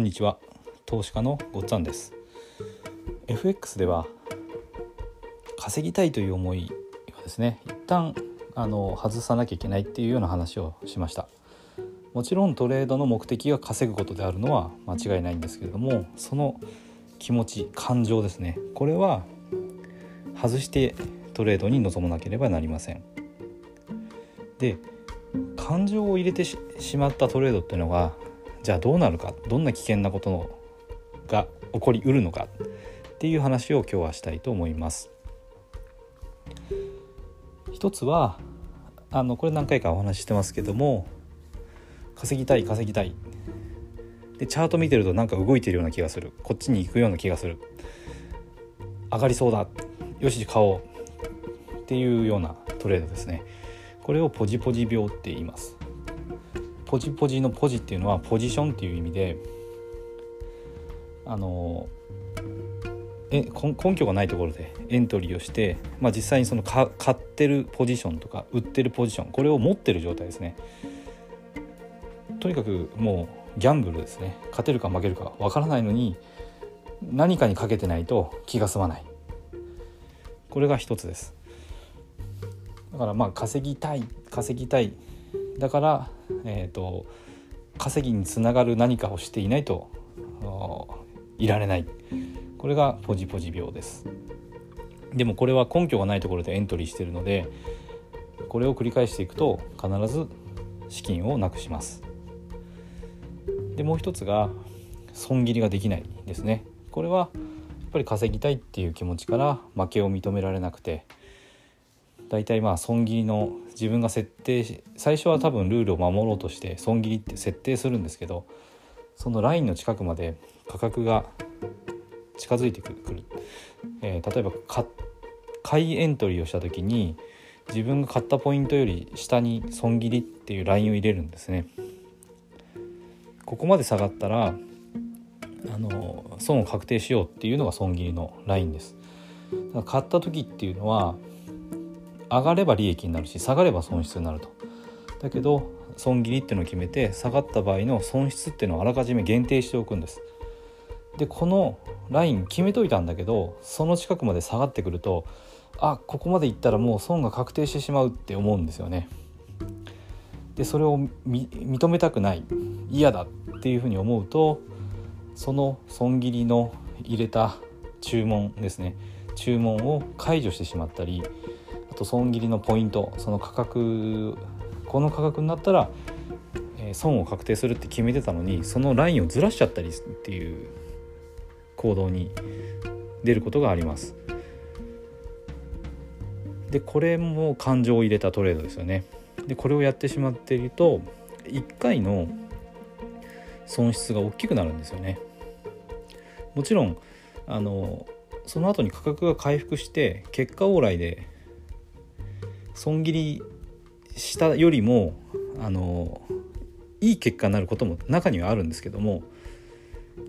こんにちは。投資家のごっつぁんです。FX では稼ぎたいという思いはですね一旦あの外さなきゃいけないっていうような話をしました。もちろんトレードの目的が稼ぐことであるのは間違いないんですけれどもその気持ち感情ですね。これは外してトレードに臨まなければなりません。で感情を入れてしまったトレードっていうのがじゃあどうなるかどんな危険なことが起こりうるのかっていう話を今日はしたいと思います。一つはあのこれ何回かお話ししてますけども稼ぎたい稼ぎたい。でチャート見てるとなんか動いてるような気がする。こっちに行くような気がする。上がりそうだ。よし買おう。っていうようなトレードですね。これをポジポジ病って言います。ポジポジのポジっていうのはポジションっていう意味であのえ根拠がないところでエントリーをして、まあ、実際にその買ってるポジションとか売ってるポジションこれを持ってる状態ですね。とにかくもうギャンブルですね。勝てるか負けるかわからないのに何かにかけてないと気が済まない。これが一つです。だからまあ稼ぎたい稼ぎたいだから、えーと、稼ぎにつながる何かをしていないといられない。これがポジポジ病です。でもこれは根拠がないところでエントリーしているのでこれを繰り返していくと必ず資金をなくします。でもう一つが損切りができないですね。これはやっぱり稼ぎたいっていう気持ちから負けを認められなくて大体まあ損切りの自分が設定し最初は多分ルールを守ろうとして損切りって設定するんですけどそのラインの近くまで価格が近づいてくる、えー、例えば買いエントリーをした時に自分が買ったポイントより下に損切りっていうラインを入れるんですね。ここまで下がったらあの損を確定しようっていうのが損切りのラインです。買った時っていうのは上がれば利益になるし下がれば損失になると。だけど損切りっていうのを決めて下がった場合の損失っていうのをあらかじめ限定しておくんです。でこのライン決めといたんだけどその近くまで下がってくるとあここまでいったらもう損が確定してしまうって思うんですよね。でそれを認めたくない。嫌だっていうふうに思うとその損切りの入れた注文ですね。注文を解除してしまったりと損切りのポイントその価格この価格になったら、えー、損を確定するって決めてたのにそのラインをずらしちゃったりっていう行動に出ることがあります。でこれも感情を入れたトレードですよね。でこれをやってしまっていると1回の損失が大きくなるんですよね。もちろんあのその後に価格が回復して結果往来で損切りしたよりもあのいい結果になることも中にはあるんですけども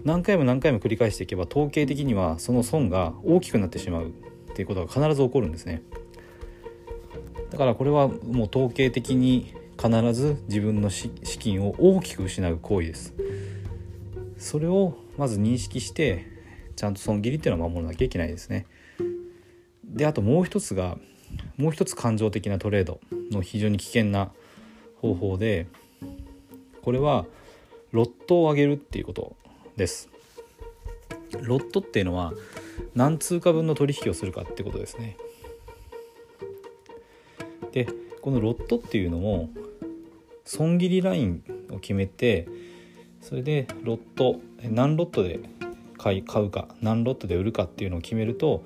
何回も何回も繰り返していけば統計的にはその損が大きくなってしまうっていうことが必ず起こるんですね。だからこれはもう統計的に必ず自分の資金を大きく失う行為です。それをまず認識してちゃんと損切りっていうのは守らなきゃいけないですね。であともう一つがもう一つ感情的なトレードの非常に危険な方法でこれはロットを上げるっていうことです。ロットっていうのは何通貨分の取引をするかってことですね。でこのロットっていうのも損切りラインを決めてそれでロット何ロットで買い買うか何ロットで売るかっていうのを決めると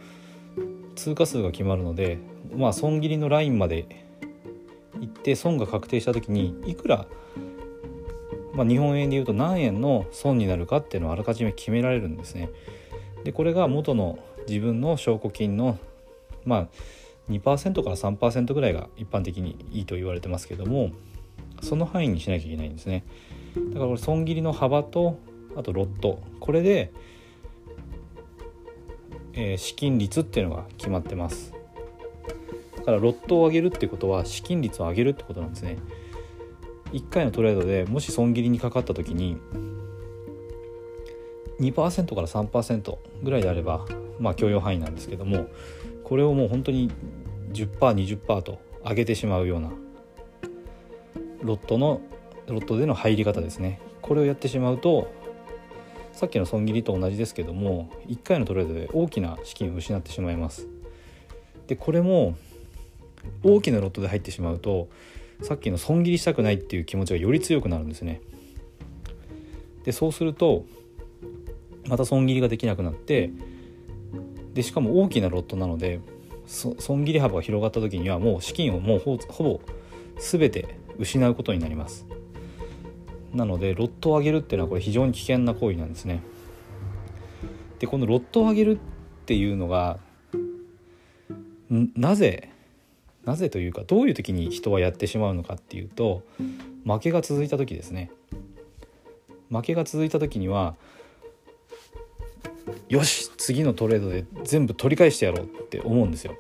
通貨数が決まるのでまあ損切りのラインまで行って損が確定した時にいくら、まあ、日本円でいうと何円の損になるかっていうのをあらかじめ決められるんですね。でこれが元の自分の証拠金のまあ2%から3%ぐらいが一般的にいいと言われてますけどもその範囲にしなきゃいけないんですね。だからこれ損切りの幅とあとロットこれで、えー、資金率っていうのが決まってます。からロットを上げるってことは資金率を上げるってことなんですね。1回のトレードでもし損切りにかかった時に2%から3%ぐらいであればまあ許容範囲なんですけどもこれをもう本当に 10%20% と上げてしまうようなロットのロットでの入り方ですね。これをやってしまうとさっきの損切りと同じですけども1回のトレードで大きな資金を失ってしまいます。でこれも大きなロットで入ってしまうとさっきの損切りしたくないっていう気持ちがより強くなるんですね。でそうするとまた損切りができなくなってでしかも大きなロットなので損切り幅が広がった時にはもう資金をもうほぼ全て失うことになります。なのでロットを上げるっていうのはこれ非常に危険な行為なんですね。でこのロットを上げるっていうのがなぜなぜというかどういう時に人はやってしまうのかっていうと負けが続いた時ですね。負けが続いた時にはよし次のトレードで全部取り返してやろうって思うんですよ。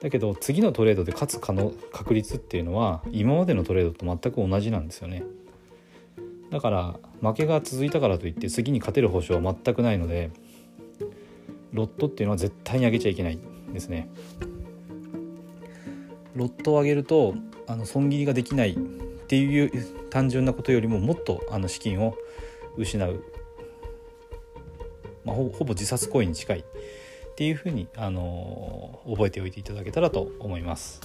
だけど次のトレードで勝つ可能確率っていうのは今までのトレードと全く同じなんですよね。だから負けが続いたからといって次に勝てる保証は全くないのでロットっていうのは絶対に上げちゃいけないですね。ロットを上げるとあの損切りができないっていう単純なことよりももっとあの資金を失うまあ、ほぼ自殺行為に近いっていうふうに、あの覚えておいていただけたらと思います。